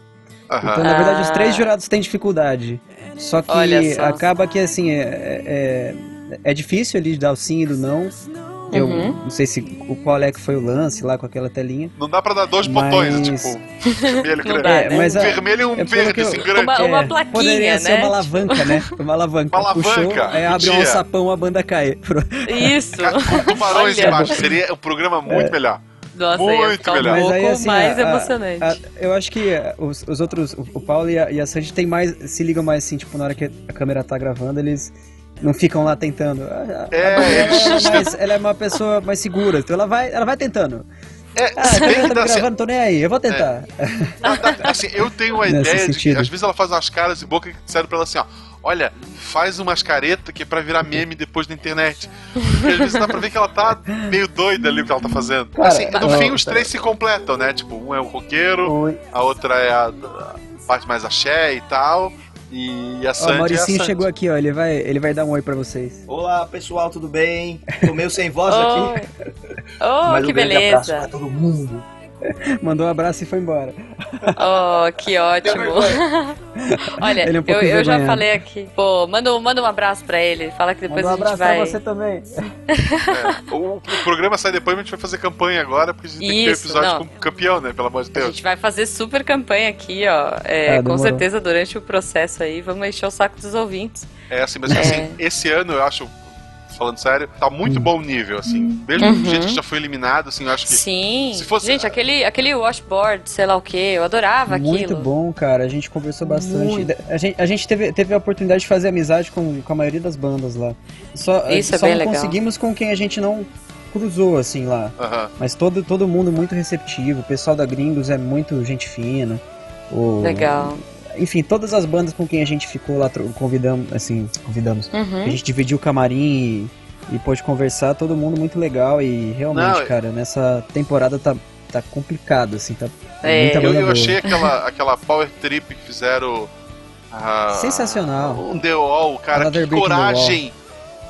Aham. Então, na verdade, os Ah. três jurados têm dificuldade. Só que só. acaba que, assim, é, é, é difícil ali de dar o sim e do não. Eu Uhum. não sei se o qual é que foi o lance lá com aquela telinha. Não dá pra dar dois Mas- botões, tipo, vermelho e Não grande. dá, É, né? mas um a- vermelho e um é verde, que eu- assim, grande. Uma- uma É, plaquinha, Poderia ser né? uma alavanca, né? Uma alavanca. Uma Puxou, alavanca, aí abre um alçapão, a banda cai. Isso. Com tubarões embaixo. Seria um programa muito melhor. Nossa, Muito ficar um melhor. pouco assim, mais a- emocionante. a- eu acho que eh, os, os outros, o, o Paulo e a, e a Sandy tem mais, se ligam mais assim, tipo, na hora que a câmera tá gravando, eles não ficam lá tentando. A- a- É, a Daniela, eles- ela, é mais- ela é uma pessoa mais segura, então ela vai, ela vai tentando. É, Ah, se bem que tá assim, gravando, tô nem aí, eu vou tentar. Ela tá- assim, eu tenho uma ideia de que sentido. às vezes ela faz umas caras e boca que disseram pra ela assim, ó. Olha, faz umas caretas que é pra virar meme depois na internet. Porque às vezes dá pra ver que ela tá meio doida ali o que ela tá fazendo. Cara, assim, no não, fim os cara. três se completam, né? Tipo, um é o roqueiro, a outra é a, a parte mais axé e tal. E a Sandy o é a Mauricinho Sandy. chegou aqui, ó, ele vai, ele vai dar um oi pra vocês. Olá pessoal, tudo bem? Tô meio sem voz aqui. Oh, mas que um grande abraço beleza. pra todo mundo. Mandou um abraço e foi embora. Oh, que ótimo. Olha, é um eu, eu já falei aqui. Pô, manda, um- manda um abraço pra ele. Fala que depois Mandou um a gente abraço vai. pra você também. É, o, o programa sai depois, mas a gente vai fazer campanha agora, porque a gente tem que ter Isso, episódio não. com campeão, né? Pelo amor de A Deus. gente vai fazer super campanha aqui, ó. É, Ah, com certeza durante o processo aí. Vamos encher o saco dos ouvintes. É assim, mas É. assim, esse ano eu acho, falando sério, tá muito bom o nível, assim. Mesmo Uhum. gente que já foi eliminado, assim, eu acho que. Sim. se fosse- Gente, aquele, aquele washboard, sei lá o que, eu adorava Muito aquilo. bom, cara. A gente conversou bastante. Muito. A gente, a gente teve, teve a oportunidade de fazer amizade com, com a maioria das bandas lá. Só, Isso é só bem não legal. conseguimos com quem a gente não cruzou, assim, lá. Aham. Mas todo, todo mundo muito receptivo. O pessoal da Gringos é muito gente fina. O- Legal. Enfim, todas as bandas com quem a gente ficou lá, convidamos, assim, convidamos. Uhum. A gente dividiu o camarim e, e pôde conversar, todo mundo muito legal. E realmente, Não, cara, nessa temporada tá, tá complicado, assim, tá É. muita Eu, eu achei aquela, aquela power trip que fizeram. ah, Sensacional. Um The Wall, cara, Another que coragem!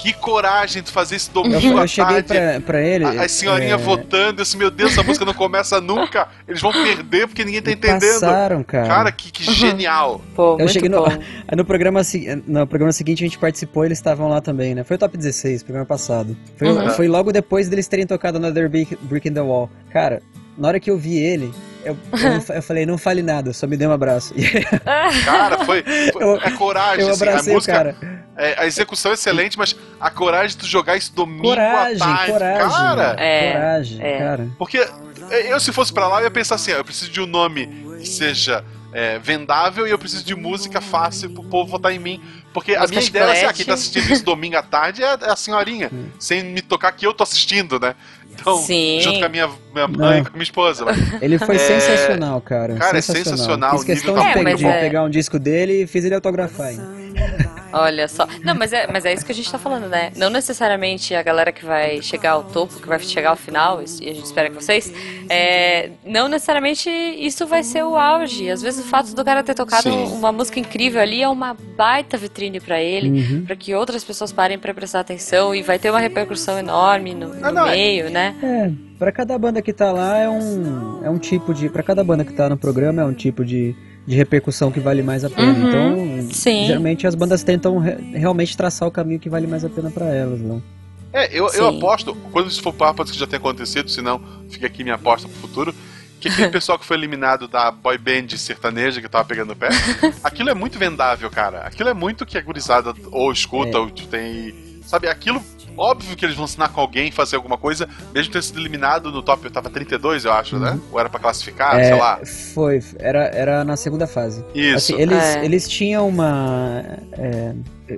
Que coragem de fazer esse domingo Eu, à eu cheguei tarde. pra, pra ele. A, a senhorinha é, votando, eu assim, meu Deus, essa música não começa nunca. Eles vão perder porque ninguém tá entendendo. Passaram, cara. Cara, que, que genial. Pô, eu muito cheguei no, no programa no programa seguinte a gente participou, eles estavam lá também, né? Foi o top 16, programa passado. Foi, Uhum. foi logo depois deles terem tocado Another Brick in the Wall. Cara, na hora que eu vi ele, eu, eu, eu falei, não fale nada, só me dê um abraço. Cara, foi. foi- Eu- é coragem, eu assim. A abracei música. cara. é, a execução é excelente, mas a coragem de tu jogar isso domingo Coragem, à tarde. coragem. Cara, É, coragem, é. cara. porque eu, se fosse pra lá, eu ia pensar assim: ó, eu preciso de um nome que seja. é, vendável e eu preciso de música fácil pro povo votar em mim. Porque a minha ideia era assim: ah, quem tá assistindo isso domingo à tarde é, é a senhorinha, sem me tocar que eu tô assistindo, né? Então, Sim. junto com a minha, minha mãe e Não. com a minha esposa. Ele foi É, sensacional, cara. cara, é sensacional, Fiz o questão nível de, tá pe- muito de bom. pegar um disco dele e fiz ele autografar ainda. Olha só. Não, mas é, mas é isso que a gente tá falando, né? Não necessariamente a galera que vai chegar ao topo, que vai chegar ao final, e a gente espera que vocês, é, não necessariamente isso vai ser o auge. Às vezes o fato do cara ter tocado Sim. uma música incrível ali é uma baita vitrine pra ele, Uhum. pra que outras pessoas parem pra prestar atenção e vai ter uma repercussão enorme no, no Ah, é- meio, né? É, pra cada banda que tá lá é um, é um tipo de. Pra cada banda que tá no programa é um tipo de, de repercussão que vale mais a pena. Uhum, Então, sim. geralmente as bandas tentam re- realmente traçar o caminho que vale mais a pena pra elas, não? é, eu, eu aposto, quando isso for papo, que já tenha acontecido, senão fica aqui minha aposta pro futuro, que aquele pessoal que foi eliminado da boy band sertaneja que tava pegando o pé, aquilo é muito vendável, cara. Aquilo é muito que a gurizada ou escuta, É. ou tem. Sabe, aquilo. Óbvio que eles vão ensinar com alguém fazer alguma coisa, mesmo ter sido eliminado no top, eu tava 32, eu acho, né? Ou era pra classificar, É, sei lá. Foi, era, era na segunda fase. Isso. Assim, eles, É. eles tinham uma. é,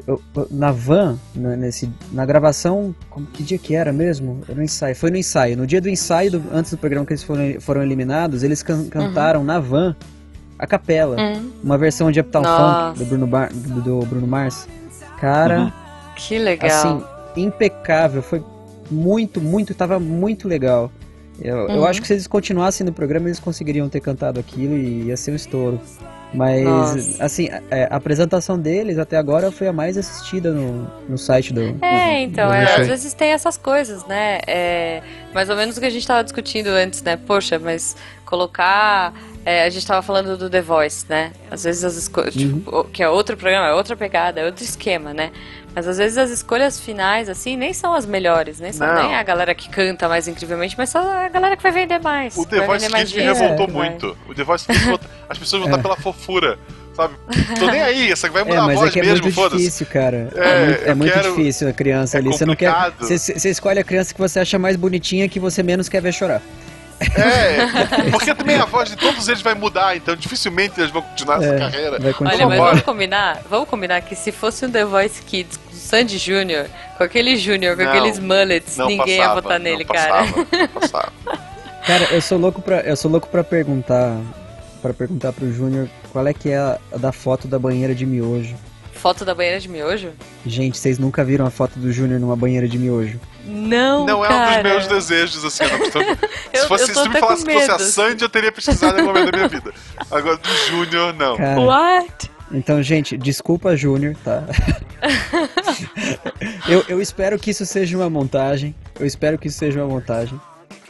eu- eu- na van, na, nesse, na gravação. Como, que dia que era mesmo? No ensaio. Foi no ensaio. No dia do ensaio, do- antes do programa que eles foram, foram eliminados, eles can- cantaram na van a capela. Hum, Uma versão de Uptown Nossa. Funk do Bruno, Bar- do, do Bruno Mars. Cara, Uhum. que legal. assim, impecável. Foi muito, muito, tava muito legal. Eu, eu Uhum. acho que se eles continuassem no programa, eles conseguiriam ter cantado aquilo e ia ser um estouro. Mas, Nossa. assim, a, a apresentação deles até agora foi a mais assistida no, no site do. É, então, do é, às vezes tem essas coisas, né? É, mais ou menos o que a gente tava discutindo antes, né? Poxa, mas colocar. é, a gente tava falando do The Voice, né? Às vezes as escolhas. Tipo, o- que é outro programa, é outra pegada, é outro esquema, né? Mas às vezes as escolhas finais, assim, nem são as melhores, nem são Não. nem a galera que canta mais incrivelmente, mas só a galera que vai vender mais. O The Voice Kids me revoltou vai. muito. O The Voice Kids, volta- as pessoas vão estar É. pela fofura, sabe? Tô nem aí, essa que vai É, mudar a mas é voz que é mesmo, muito difícil, cara. É, É, muito, é muito quero- difícil a criança é ali. Você não quer. complicado. Você, você escolhe a criança que você acha mais bonitinha que você menos quer ver chorar. É, porque também a voz de todos eles vai mudar, então dificilmente eles vão continuar essa É, carreira. vai continuar. Olha, mas vamos combinar? Vamos combinar que se fosse um The Voice Kids com o Sandy Júnior, com aquele Júnior, com Não, aqueles mullets, ninguém passava, ia votar não nele, passava, cara. não passava. Cara, eu sou louco pra, eu sou louco pra perguntar. Pra perguntar pro Júnior qual é que é a, a da foto da banheira de miojo. Foto da banheira de miojo? Gente, vocês nunca viram a foto do Júnior numa banheira de miojo? Não, Não é um cara. dos meus desejos, assim. Não. Eu- se fosse, eu tô se tu me falasse que fosse a. Sandy, eu teria pesquisado em algum momento da minha vida. Agora, do Júnior, não. Cara, What? então, gente, desculpa, Júnior, tá? eu, eu espero que isso seja uma montagem. Eu espero que isso seja uma montagem.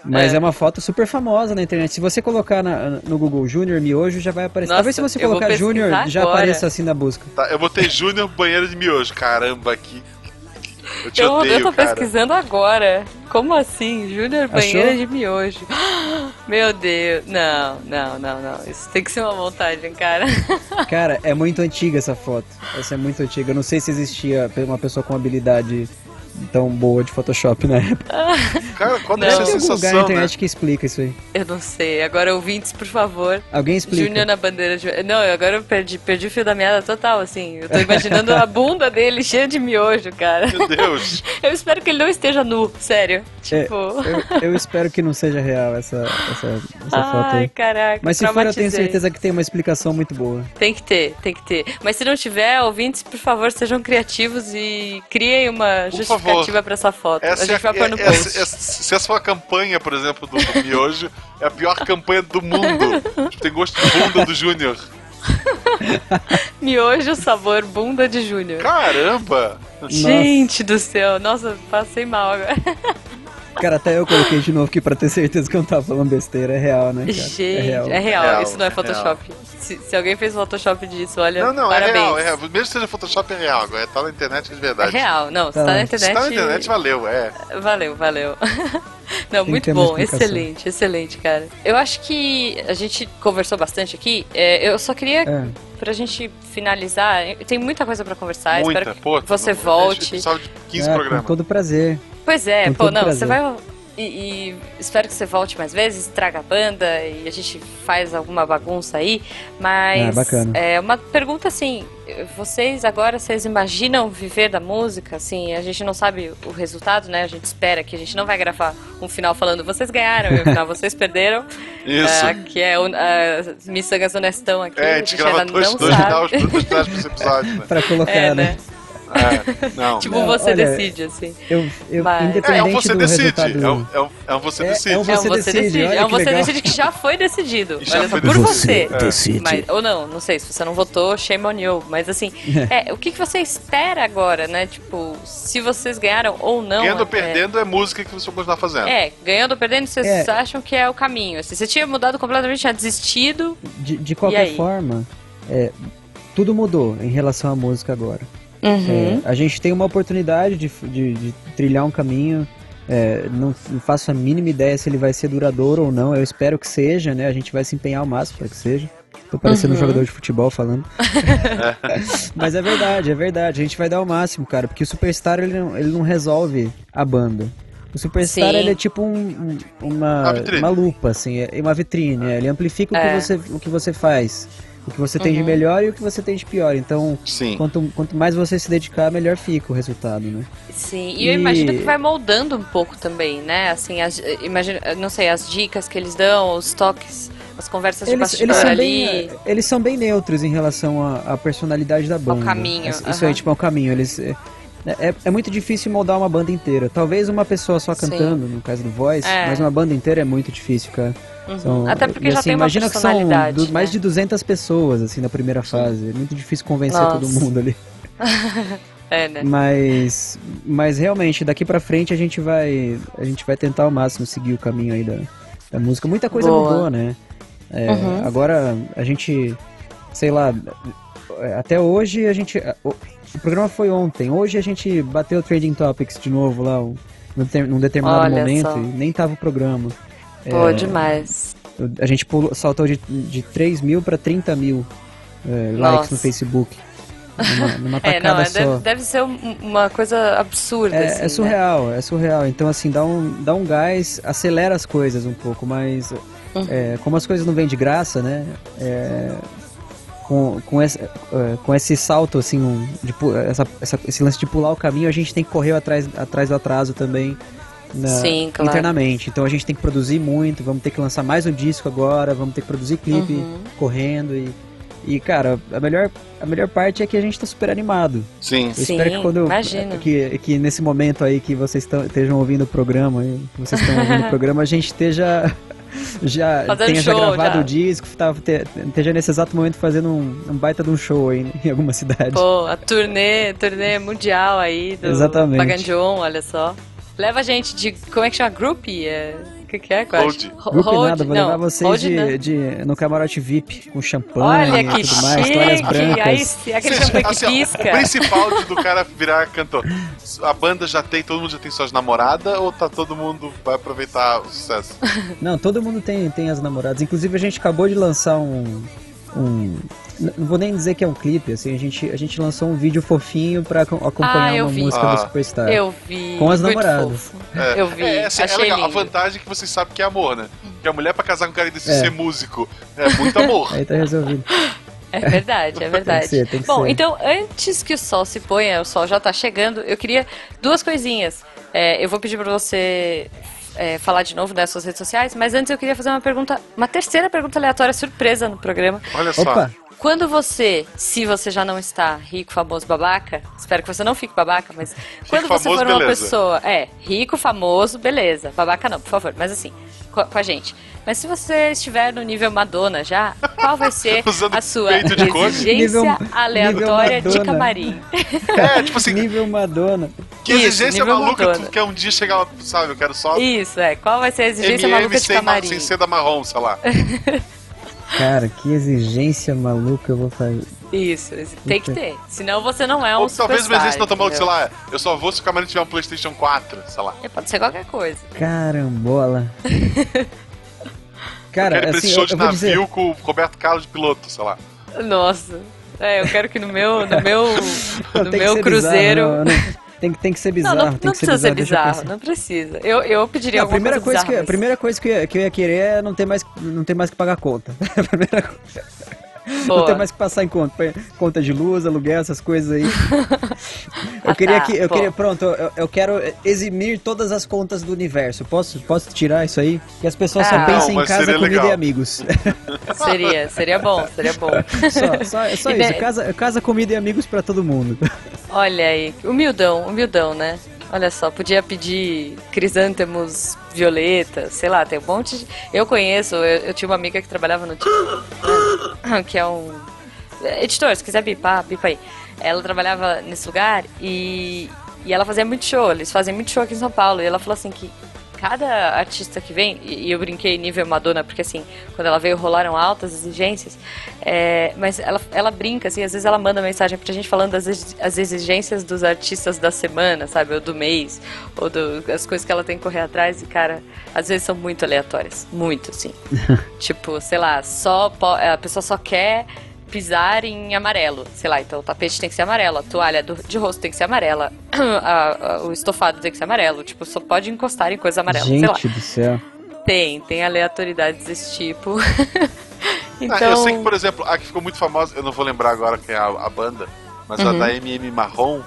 Mas É. é, uma foto super famosa na internet. Se você colocar na- no Google Júnior Miojo, já vai aparecer. Nossa, Talvez se você colocar Júnior, já apareça assim na busca. Tá, eu botei Júnior banheiro de miojo. Caramba, que. Eu te Eu, odeio, eu tô cara. pesquisando agora. Como assim? Júnior banheira Achou? de miojo. Meu Deus. Não, não, não, não. Isso tem que ser uma montagem, cara. Cara, é muito antiga essa foto. Essa é muito antiga. Eu não sei se existia uma pessoa com habilidade tão boa de Photoshop na época. Cara, qual Não. deve ser a Tem algum lugar na sensação, né? internet que explica isso aí. Eu não sei. Agora, ouvintes, por favor. Alguém explica. Júnior na bandeira de. Não, agora eu perdi, perdi o fio da meada total, assim. Eu tô imaginando a bunda dele cheia de miojo, cara. Meu Deus. Eu espero que ele não esteja nu, sério. É, Tipo. eu, eu espero que não seja real essa, essa, essa foto Ai, aí. caraca. Mas se for, eu tenho certeza que tem uma explicação muito boa. Tem que ter, tem que ter. Mas se não tiver, ouvintes, por favor, sejam criativos e criem uma Por justificativa favor. pra essa foto. Essa a gente é, vai pôr no é- post. essa- essa- se essa for a campanha, por exemplo, do, do Miojo, é a pior campanha do mundo. Tem gosto de bunda do Júnior. Miojo sabor bunda de Júnior. Caramba! Gente do céu, nossa, passei mal agora. Cara, até eu coloquei de novo aqui pra ter certeza que eu não tava falando besteira. É real, né, cara? Gente, é real. é real, Real, isso não é é Photoshop. Se, se alguém fez Photoshop disso, olha, Não, não, parabéns. é real, é real. Mesmo que seja Photoshop, é real. Agora tá na internet é de É verdade. real, não, se Tá. tá na Se internet. tá na internet, valeu, é. Valeu, valeu. Não, que muito bom, excelente, excelente, cara. Eu acho que a gente conversou bastante aqui. é, eu só queria, É. pra gente finalizar, tem muita coisa pra conversar. Muita, espero que pô. você volte. Precisava de 15 É, com programas. todo prazer. Pois é, Com pô, não, prazer. você vai. E, e espero que você volte mais vezes, traga a banda e a gente faz alguma bagunça aí. Mas Ah, bacana. é uma pergunta assim: vocês agora vocês imaginam viver da música? Assim, a gente não sabe o resultado, né? A gente espera que a gente não vai gravar um final falando vocês ganharam e o final vocês perderam. Isso. Ah, que é o uh, Missangas Honestão aqui. É, a gente grava ainda dois, não dois sabe. finais dois finais pra esse episódio, né? Pra colocar, É, né? né? É, não. Tipo, Não, você olha, decide, assim. Eu, eu Mas- É, é um independente você do decide. resultado... É um, é um, é um você É- decide. é um É Você decide, é um que você legal. decide que já foi decidido. Já Olha foi por você. decide. Mas, ou não, não sei, se você não votou, shame on you. Mas assim, é, o que, que você espera agora, né? Tipo, se vocês ganharam ou não. Ganhando ou é- perdendo é música que você vai continuar fazendo. É, ganhando ou perdendo, vocês É. acham que é o caminho. Assim, você tinha mudado completamente, tinha desistido. De, de qualquer forma, é, tudo mudou em relação à música agora. Uhum. É, a gente tem uma oportunidade de, de- de trilhar um caminho É, não, faço a mínima ideia se ele vai ser duradouro ou não. Eu espero que seja, né? A gente vai se empenhar ao máximo para que seja. Tô parecendo Uhum. um jogador de futebol falando. Mas é verdade, é verdade. A gente vai dar o máximo, cara. Porque o Superstar, ele não, ele não resolve a banda. O Superstar, Sim. ele é tipo um- um- uma, Uma lupa, assim. É uma vitrine. é. Ele amplifica o, É. que você, o que você faz. O que você tem de Uhum. melhor e o que você tem de pior. Então, Sim. quanto, quanto mais você se dedicar, melhor fica o resultado, né? Sim, e eu E- imagino que vai moldando um pouco também, né? Assim, as, imagino, não sei, as dicas que eles dão, os toques, as conversas de Eles, bastidor eles, são ali. bem, eles são bem neutros em relação à, à personalidade da banda. caminho, Isso aí, tipo, é o caminho. Eles, é, é, é muito difícil moldar uma banda inteira. Talvez uma pessoa só Sim. cantando, no caso do Voice, É. mas uma banda inteira é muito difícil, cara. Uhum. São- Até porque e, já assim, tem uma imagina que são du- mais né? de 200 pessoas, assim, na primeira fase. É muito difícil convencer Nossa. todo mundo ali. É, né? Mas, mas realmente, daqui pra frente a gente vai, a gente vai tentar ao máximo seguir o caminho aí da, da música. Muita coisa Boa. mudou, né? É, Uhum. Agora a gente, sei lá, até hoje a gente, o, o programa foi ontem. Hoje a gente bateu o Trading Topics de novo lá, um- num, ter- num determinado Olha momento só. e nem tava o programa. Pô, É, demais. a gente pulou, saltou de, de 3 mil pra 30 mil é, likes no Facebook. Numa, numa É, tacada não, é, só. deve, deve ser um- uma coisa absurda, É, assim, é né? surreal, é surreal. Então, assim, dá um, dá um gás, acelera as coisas um pouco, mas Uhum. é, como as coisas não vêm de graça, né? é, com, com, esse, é, com esse salto, assim, um, de essa, essa- esse lance de pular o caminho, a gente tem que correr atrás, atrás do atraso também. Na- Sim, claro. internamente. Então a gente tem que produzir muito, vamos ter que lançar mais um disco agora, vamos ter que produzir clipe Uhum. correndo e. E, cara, a melhor, a melhor parte é que a gente tá super animado. Sim. Eu Sim, espero que quando imagino. que, que nesse momento aí que vocês tão- estejam ouvindo o programa, que vocês estão ouvindo o programa, a gente esteja já Fazendo tenha já show, gravado já. o disco, tá, te- esteja nesse exato momento fazendo um, um baita de um show aí em alguma cidade. Pô, a turnê, turnê mundial aí do Exatamente. Paganjon, olha só. Leva a gente de. Como é que chama? Group? É, o que, que é? É? Hold. Ho- Grupo hold? nada, vou Não, levar vocês hold de, de- no camarote VIP, com champanhe Olha e que tudo mais, toalhas chique! brancas. Aí, aquele champanhe que assim, ó, pisca. o principal de- do cara virar cantor. A banda já tem, todo mundo já tem suas namoradas ou tá todo mundo vai aproveitar o sucesso? Não, todo mundo tem, tem as namoradas. Inclusive a gente acabou de lançar um. um não vou nem dizer que é um clipe, assim, a gente, a gente lançou um vídeo fofinho pra acom- acompanhar Ah, uma vi. música Ah. do Superstar. Eu vi. Com as muito namoradas. fofo. É, Eu vi, É, assim, é achei legal. A lindo. vantagem é que vocês sabem que é amor, né? Que a mulher pra casar com um cara desse É. ser músico é muito amor. Aí tá resolvido. É verdade, é verdade. ser, tem que Bom, ser. então, antes que o sol se ponha, o sol já tá chegando, eu queria duas coisinhas. É, eu vou pedir pra você é, falar de novo das suas redes sociais, mas antes eu queria fazer uma pergunta, uma terceira pergunta aleatória surpresa no programa. Olha só. Opa! Quando você, se você já não está rico, famoso, babaca, espero que você não fique babaca, mas quando você famoso, for uma beleza. pessoa, é, rico, famoso, beleza, babaca não, por favor, mas assim, com a, com a gente. Mas se você estiver no nível Madonna já, qual vai ser a sua exigência Nível- aleatória nível de camarim? É, tipo assim, Nível Madonna. que Isso, exigência maluca Madonna. tu quer um dia chegar lá, sabe? Eu quero só Isso, é, qual vai ser a exigência MM maluca de camarim? sem seda marrom, sei lá. Cara, que exigência maluca eu vou fazer. Isso, tem que ter, senão você não é um Ou talvez não tão maluca, sei lá, eu só vou se o camarim tiver um Playstation 4, sei lá. É, Pode ser qualquer coisa. Carambola. Cara, Quero ir pra esse assim, show eu, de eu navio dizer. com o Roberto Carlos de piloto, sei lá. Nossa. É, eu quero que no meu, no meu, no meu cruzeiro. bizarro, não, não. Tem, que- tem que ser Não, bizarro. não, tem não que ser precisa ser bizarro. não precisa. Eu, eu pediria Não, a alguma primeira coisa, que, bizarra, a mas- primeira coisa que, eu, que eu ia querer é não ter mais, não ter mais que pagar conta. A primeira coisa. Não Boa. ter mais que passar em conta. Conta de luz, aluguel, essas coisas aí. Eu Ah, queria tá, que. Eu pô. queria, pronto, eu, eu quero eximir todas as contas do universo. Posso, posso tirar isso aí? Que as pessoas Ah. só Não, pensem em mas casa, comida legal. e amigos. Seria, seria bom, seria bom. só só, só isso. Casa, casa, comida e amigos pra todo mundo. Olha aí, humildão, humildão, né? Olha só, podia pedir crisântemos, violeta, sei lá, tem um monte de... Eu conheço, eu, eu tinha uma amiga que trabalhava no... né, que é um... Editor, se quiser bipar, bipa aí. Ela trabalhava nesse lugar e, e ela fazia muito show, eles fazem muito show aqui em São Paulo. E ela falou assim que cada artista que vem, e eu brinquei nível Madonna, porque assim, quando ela veio rolaram altas exigências, é, mas ela, ela brinca, assim, às vezes ela manda mensagem pra gente falando das as exigências dos artistas da semana, sabe, ou do mês, ou do, as coisas que ela tem que correr atrás, e cara, às vezes são muito aleatórias, muito, assim. tipo, sei lá, só a pessoa só quer pisar em amarelo, sei lá, então o tapete tem que ser amarelo, a toalha do, de rosto tem que ser amarela, a, a, o estofado tem que ser amarelo, tipo, só pode encostar em coisa amarela, Gente do céu. Tem, tem aleatoriedades desse tipo. então... Ah, eu sei que, por exemplo, a que ficou muito famosa, eu não vou lembrar agora quem é a, a banda, mas uhum. a da MM Marrom,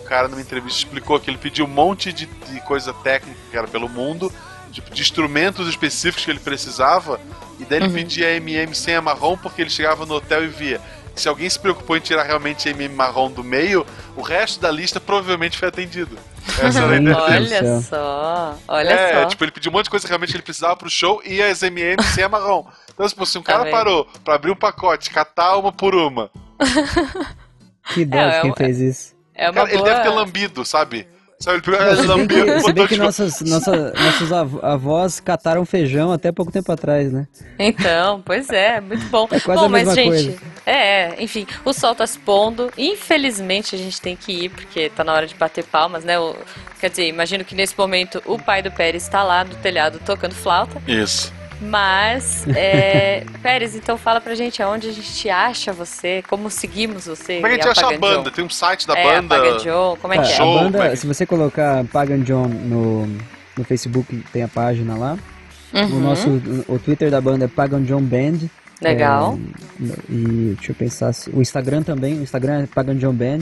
o cara numa entrevista explicou que ele pediu um monte de, de coisa técnica que era pelo mundo, tipo, de instrumentos específicos que ele precisava, e daí ele uhum. pedia MM sem a marrom porque ele chegava no hotel e via. Se alguém se preocupou em tirar realmente a MM marrom do meio, o resto da lista provavelmente foi atendido. Essa era a ideia Olha só, olha é, só. tipo, ele pediu um monte de coisa que realmente ele precisava pro show e as MM sem a marrom. Então, tipo, se um tá cara bem. parou pra abrir um pacote, catar uma por uma. que dó é, quem é, fez isso. É cara, boa... Ele deve ter lambido, sabe? Sabe, ele pegou se bem que, se bem que nossas, nossa, nossos avós cataram feijão até pouco tempo atrás, né? Então, pois é, muito bom. É quase bom, a mesma mas, gente, coisa. É, enfim, o sol tá se pondo. Infelizmente a gente tem que ir, porque tá na hora de bater palmas, né? O, quer dizer, imagino que nesse momento o pai do Pérez está lá no telhado tocando flauta. Isso. Mas, é... Pérez, então fala pra gente aonde a gente acha você, como seguimos você. Como é que a gente acha a banda? Tem um site da é, banda. Pagan John, como é ah, que é? A banda, é se você colocar Pagan John no, no Facebook, tem a página lá. Uhum. O nosso o Twitter da banda é Pagan John Band. Legal. É, e deixa eu pensar, o Instagram também, o Instagram é Pagan John Band.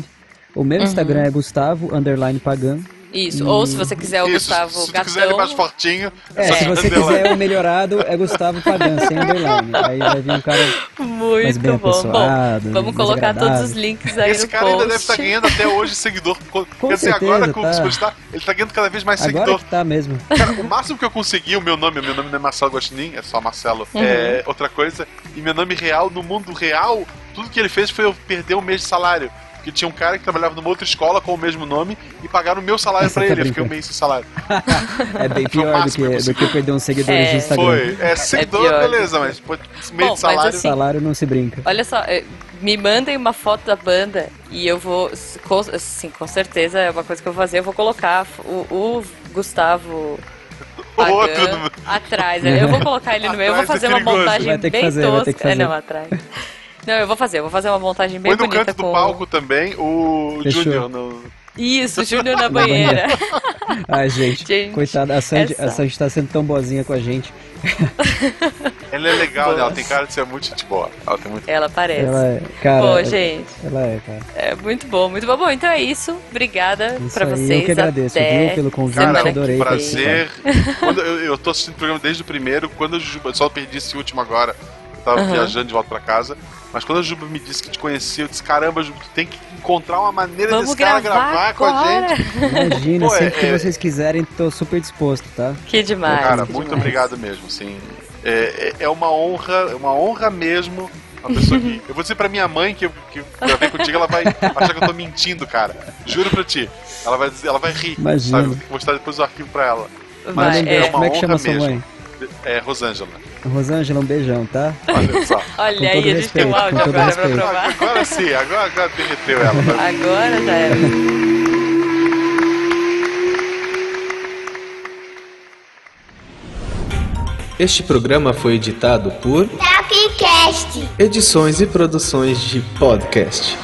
O meu uhum. Instagram é Gustavo, underline Pagan. Isso, ou se você quiser o Isso, Gustavo se Gatão. quiser ele mais fortinho. É, se você quiser o melhorado, é Gustavo Pagan, sem underline. Aí vai vir um cara Muito mais bem bom. bom vamos colocar todos os links aí Esse no cara post. ainda deve estar tá ganhando até hoje seguidor. Com Quer dizer, certeza, agora com tá. o tá, ele tá ganhando cada vez mais Agora seguidor. que tá mesmo. Cara, o máximo que eu consegui, o meu nome, meu nome não é Marcelo Gostinin, é só Marcelo, Uhum. é outra coisa. E meu nome real, no mundo real, tudo que ele fez foi eu perder um mês de salário. Porque tinha um cara que trabalhava numa outra escola com o mesmo nome e pagaram o meu salário pra tá ele. Eu fiquei um mês sem salário. É bem pior do que do que perder uns seguidores É. no Instagram. Foi. É, seguidor, pior. beleza, mas meio Bom, de mas salário. assim- Salário não se brinca. Olha só, eh, me mandem uma foto da banda e eu vou, com, sim, com certeza é uma coisa que eu vou fazer, eu vou colocar o, o Gustavo Pagan outro no- atrás. Eu vou colocar ele no meio, eu vou é fazer uma montagem bem fazer, tosca. É, não, atrás. Não, eu vou fazer, eu vou fazer uma montagem bem Põe no bonita canto com do palco também o Fechou. Júnior. No... Isso, Júnior na banheira. Ai, gente, Gente, coitada, a Sandy, essa- a Sandy tá sendo tão boazinha com a gente. Ela é legal, né? Ela tem cara de ser muito gente boa. Ela tem muito. Ela parece. Ela é, cara. Pô, é- gente, Ela é, cara. é muito bom, muito bom. Bom, então é isso. Obrigada Isso pra aí, vocês. eu que agradeço, Até viu, pelo convite, Cara, adorei prazer. Quando eu, eu tô assistindo o programa desde o primeiro. Quando eu só perdi esse último agora. Eu tava Aham. viajando de volta pra casa. Mas quando a Juba me disse que te conhecia, eu disse: caramba, Juba, tu tem que encontrar uma maneira Vamos desse cara gravar gravar com a gente. Imagina, Pô, é- sempre que é- vocês quiserem, tô super disposto, tá? Que demais. Cara, que muito demais. obrigado mesmo, assim. É, é- é uma honra, é uma honra mesmo. Uma pessoa que. Eu vou dizer pra minha mãe que eu que gravei contigo, ela vai achar que eu tô mentindo, cara. Juro pra ti. Ela vai dizer, ela vai rir. Imagina. Sabe? Vou mostrar depois o arquivo pra ela. Mas é, beijo. uma Como é que honra chama sua mesmo. mãe? É Rosângela. Rosângela, um beijão, tá? Olha só. Olha Com aí, todo a gente tem um respeito, áudio agora pra respeito. provar. Agora sim, agora, agora derreteu ela. tá? Agora já era. Este programa foi editado por Tapcast. Edições e Produções de Podcast.